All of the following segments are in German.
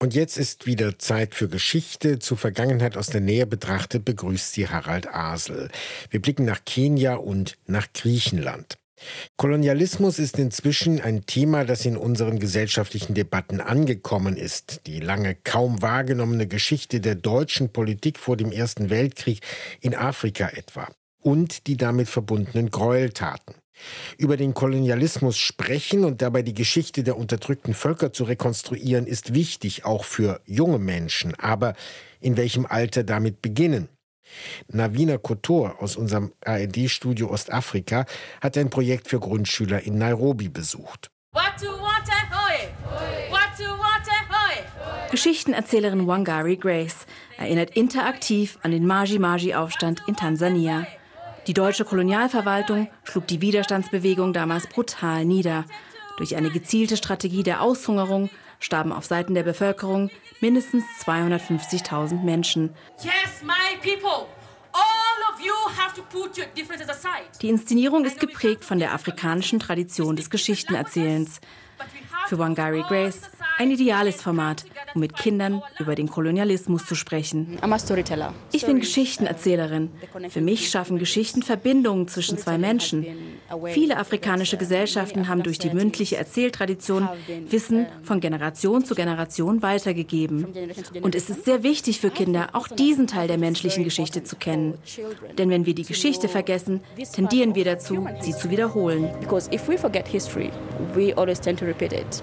Und jetzt ist wieder Zeit für Geschichte. Zur Vergangenheit aus der Nähe betrachtet begrüßt sie Harald Asel. Wir blicken nach Kenia und nach Griechenland. Kolonialismus ist inzwischen ein Thema, das in unseren gesellschaftlichen Debatten angekommen ist. Die lange kaum wahrgenommene Geschichte der deutschen Politik vor dem Ersten Weltkrieg in Afrika etwa und die damit verbundenen Gräueltaten. Über den Kolonialismus sprechen und dabei die Geschichte der unterdrückten Völker zu rekonstruieren, ist wichtig, auch für junge Menschen. Aber in welchem Alter damit beginnen? Navina Kotor aus unserem ARD-Studio Ostafrika hat ein Projekt für Grundschüler in Nairobi besucht. Geschichtenerzählerin Wangari Grace erinnert interaktiv an den Maji-Maji-Aufstand in Tansania. Die deutsche Kolonialverwaltung schlug die Widerstandsbewegung damals brutal nieder. Durch eine gezielte Strategie der Aushungerung starben auf Seiten der Bevölkerung mindestens 250.000 Menschen. Yes, die Inszenierung ist geprägt von der afrikanischen Tradition des Geschichtenerzählens. Für Wangari Grace ein ideales Format, um mit Kindern über den Kolonialismus zu sprechen. Ich bin Geschichtenerzählerin. Für mich schaffen Geschichten Verbindungen zwischen zwei Menschen. Viele afrikanische Gesellschaften haben durch die mündliche Erzähltradition Wissen von Generation zu Generation weitergegeben. Und es ist sehr wichtig für Kinder, auch diesen Teil der menschlichen Geschichte zu kennen. Denn wenn wir die Geschichte vergessen, tendieren wir dazu, sie zu wiederholen. Because if we forget history, we always tend to repeat it.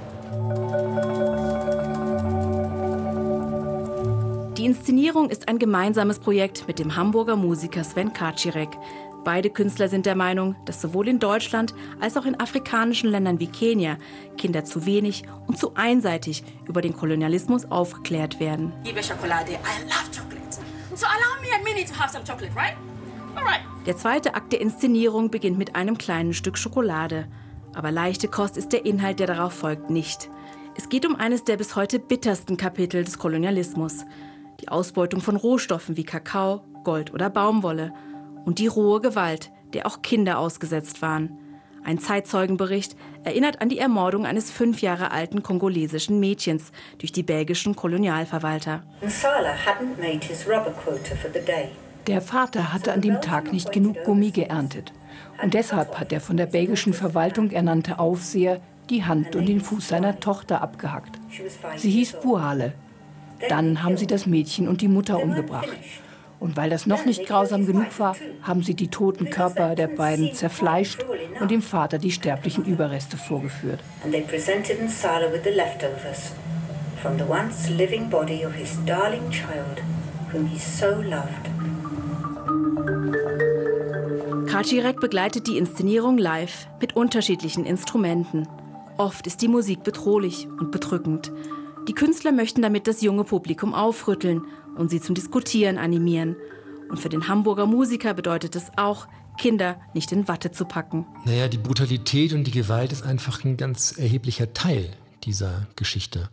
Die Inszenierung ist ein gemeinsames Projekt mit dem Hamburger Musiker Sven Kaczirek. Beide Künstler sind der Meinung, dass sowohl in Deutschland als auch in afrikanischen Ländern wie Kenia Kinder zu wenig und zu einseitig über den Kolonialismus aufgeklärt werden. Liebe Schokolade, I love chocolate. So allow me a minute to have some chocolate, right? Alright. Der zweite Akt der Inszenierung beginnt mit einem kleinen Stück Schokolade. Aber leichte Kost ist der Inhalt, der darauf folgt, nicht. Es geht um eines der bis heute bittersten Kapitel des Kolonialismus die Ausbeutung von Rohstoffen wie Kakao, Gold oder Baumwolle und die rohe Gewalt, der auch Kinder ausgesetzt waren. Ein Zeitzeugenbericht erinnert an die Ermordung eines fünf Jahre alten kongolesischen Mädchens durch die belgischen Kolonialverwalter. Der Vater hatte an dem Tag nicht genug Gummi geerntet. Und deshalb hat der von der belgischen Verwaltung ernannte Aufseher die Hand und den Fuß seiner Tochter abgehackt. Sie hieß Buhale, dann haben sie das Mädchen und die Mutter umgebracht. Und weil das noch nicht grausam genug war, haben sie die toten Körper der beiden zerfleischt und dem Vater die sterblichen Überreste vorgeführt. from the once living body of his darling child, whom he so loved. Kacirek begleitet die Inszenierung live mit unterschiedlichen Instrumenten. Oft ist die Musik bedrohlich und bedrückend. Die Künstler möchten damit das junge Publikum aufrütteln und sie zum Diskutieren animieren. Und für den Hamburger Musiker bedeutet es auch, Kinder nicht in Watte zu packen. Naja, die Brutalität und die Gewalt ist einfach ein ganz erheblicher Teil dieser Geschichte.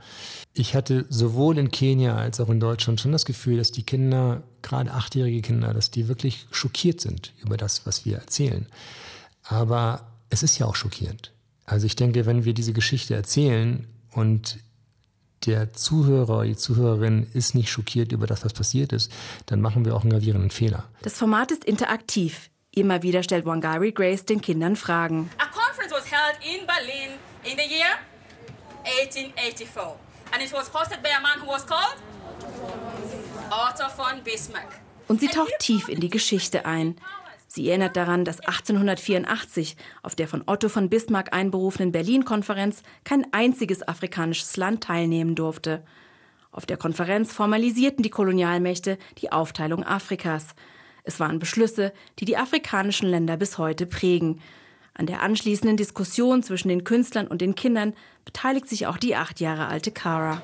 Ich hatte sowohl in Kenia als auch in Deutschland schon das Gefühl, dass die Kinder, gerade achtjährige Kinder, dass die wirklich schockiert sind über das, was wir erzählen. Aber es ist ja auch schockierend. Also ich denke, wenn wir diese Geschichte erzählen und der Zuhörer, die Zuhörerin ist nicht schockiert über das, was passiert ist, dann machen wir auch einen gravierenden Fehler. Das Format ist interaktiv. Immer wieder stellt Wangari Grace den Kindern Fragen. A conference was held in Berlin in the year 1884 and it was hosted by a man who was called Otto von Bismarck. Und sie taucht tief in die Geschichte ein. Sie erinnert daran, dass 1884 auf der von Otto von Bismarck einberufenen Berlin-Konferenz kein einziges afrikanisches Land teilnehmen durfte. Auf der Konferenz formalisierten die Kolonialmächte die Aufteilung Afrikas. Es waren Beschlüsse, die die afrikanischen Länder bis heute prägen. An der anschließenden Diskussion zwischen den Künstlern und den Kindern beteiligt sich auch die acht Jahre alte Cara.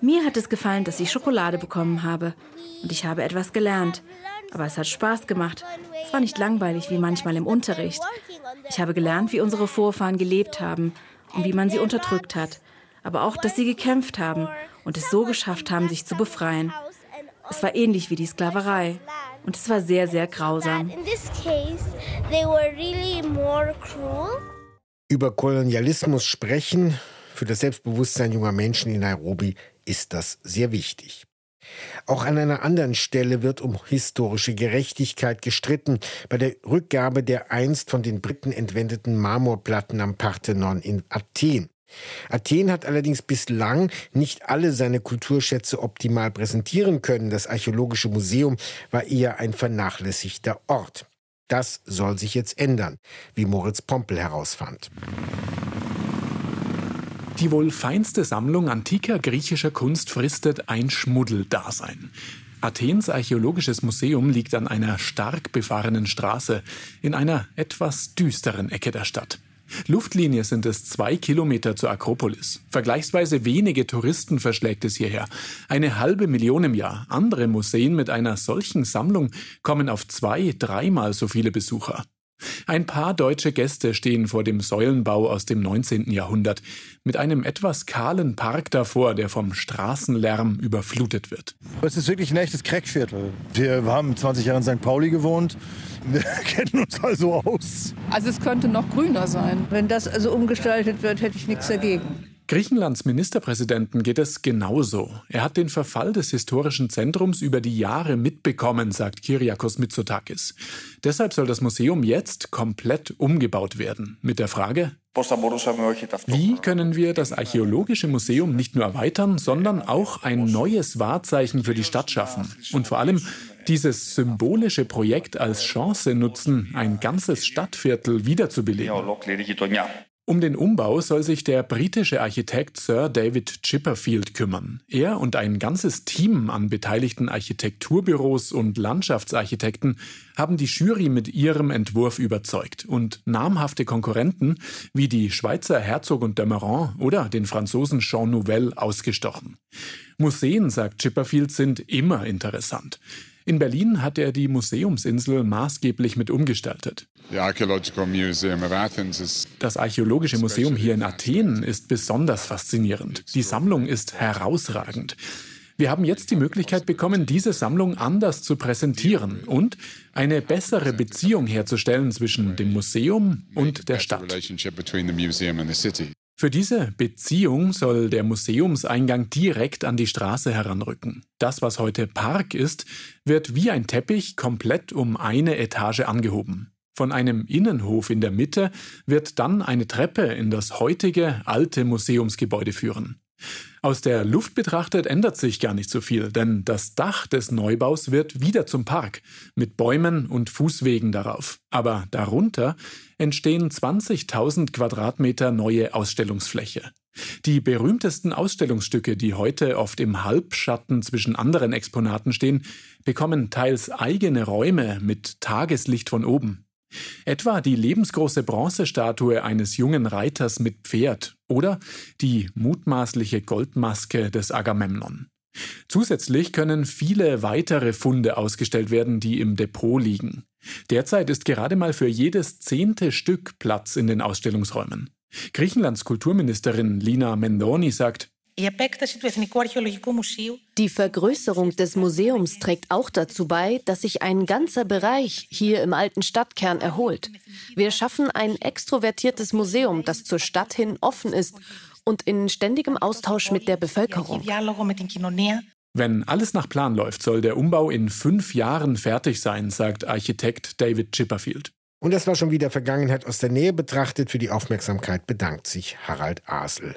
Mir hat es gefallen, dass ich Schokolade bekommen habe und ich habe etwas gelernt. Aber es hat Spaß gemacht. Es war nicht langweilig wie manchmal im Unterricht. Ich habe gelernt, wie unsere Vorfahren gelebt haben und wie man sie unterdrückt hat. Aber auch, dass sie gekämpft haben und es so geschafft haben, sich zu befreien. Es war ähnlich wie die Sklaverei. Und es war sehr, sehr grausam. Über Kolonialismus sprechen, für das Selbstbewusstsein junger Menschen in Nairobi ist das sehr wichtig. Auch an einer anderen Stelle wird um historische Gerechtigkeit gestritten, bei der Rückgabe der einst von den Briten entwendeten Marmorplatten am Parthenon in Athen. Athen hat allerdings bislang nicht alle seine Kulturschätze optimal präsentieren können. Das Archäologische Museum war eher ein vernachlässigter Ort. Das soll sich jetzt ändern, wie Moritz Pompel herausfand. Die wohl feinste Sammlung antiker griechischer Kunst fristet ein Schmuddeldasein. Athens Archäologisches Museum liegt an einer stark befahrenen Straße in einer etwas düsteren Ecke der Stadt. Luftlinie sind es zwei Kilometer zur Akropolis. Vergleichsweise wenige Touristen verschlägt es hierher. Eine halbe Million im Jahr. Andere Museen mit einer solchen Sammlung kommen auf zwei, dreimal so viele Besucher. Ein paar deutsche Gäste stehen vor dem Säulenbau aus dem 19. Jahrhundert, mit einem etwas kahlen Park davor, der vom Straßenlärm überflutet wird. Es ist wirklich ein echtes Crackviertel. Wir haben 20 Jahre in St. Pauli gewohnt. Wir kennen uns also aus. Also es könnte noch grüner sein. Wenn das also umgestaltet wird, hätte ich nichts dagegen. Griechenlands Ministerpräsidenten geht es genauso. Er hat den Verfall des historischen Zentrums über die Jahre mitbekommen, sagt Kyriakos Mitsotakis. Deshalb soll das Museum jetzt komplett umgebaut werden. Mit der Frage, wie können wir das Archäologische Museum nicht nur erweitern, sondern auch ein neues Wahrzeichen für die Stadt schaffen? Und vor allem dieses symbolische Projekt als Chance nutzen, ein ganzes Stadtviertel wiederzubeleben. Um den Umbau soll sich der britische Architekt Sir David Chipperfield kümmern. Er und ein ganzes Team an beteiligten Architekturbüros und Landschaftsarchitekten haben die Jury mit ihrem Entwurf überzeugt und namhafte Konkurrenten wie die Schweizer Herzog und Demeron oder den Franzosen Jean Nouvel ausgestochen. Museen, sagt Chipperfield, sind immer interessant. In Berlin hat er die Museumsinsel maßgeblich mit umgestaltet. Das Archäologische Museum hier in Athen ist besonders faszinierend. Die Sammlung ist herausragend. Wir haben jetzt die Möglichkeit bekommen, diese Sammlung anders zu präsentieren und eine bessere Beziehung herzustellen zwischen dem Museum und der Stadt. Für diese Beziehung soll der Museumseingang direkt an die Straße heranrücken. Das, was heute Park ist, wird wie ein Teppich komplett um eine Etage angehoben. Von einem Innenhof in der Mitte wird dann eine Treppe in das heutige alte Museumsgebäude führen. Aus der Luft betrachtet ändert sich gar nicht so viel, denn das Dach des Neubaus wird wieder zum Park mit Bäumen und Fußwegen darauf. Aber darunter entstehen 20.000 Quadratmeter neue Ausstellungsfläche. Die berühmtesten Ausstellungsstücke, die heute oft im Halbschatten zwischen anderen Exponaten stehen, bekommen teils eigene Räume mit Tageslicht von oben. Etwa die lebensgroße Bronzestatue eines jungen Reiters mit Pferd oder die mutmaßliche Goldmaske des Agamemnon. Zusätzlich können viele weitere Funde ausgestellt werden, die im Depot liegen. Derzeit ist gerade mal für jedes zehnte Stück Platz in den Ausstellungsräumen. Griechenlands Kulturministerin Lina Mendoni sagt, die Vergrößerung des Museums trägt auch dazu bei, dass sich ein ganzer Bereich hier im alten Stadtkern erholt. Wir schaffen ein extrovertiertes Museum, das zur Stadt hin offen ist und in ständigem Austausch mit der Bevölkerung. Wenn alles nach Plan läuft, soll der Umbau in fünf Jahren fertig sein, sagt Architekt David Chipperfield. Und das war schon wieder Vergangenheit aus der Nähe betrachtet. Für die Aufmerksamkeit bedankt sich Harald Asel.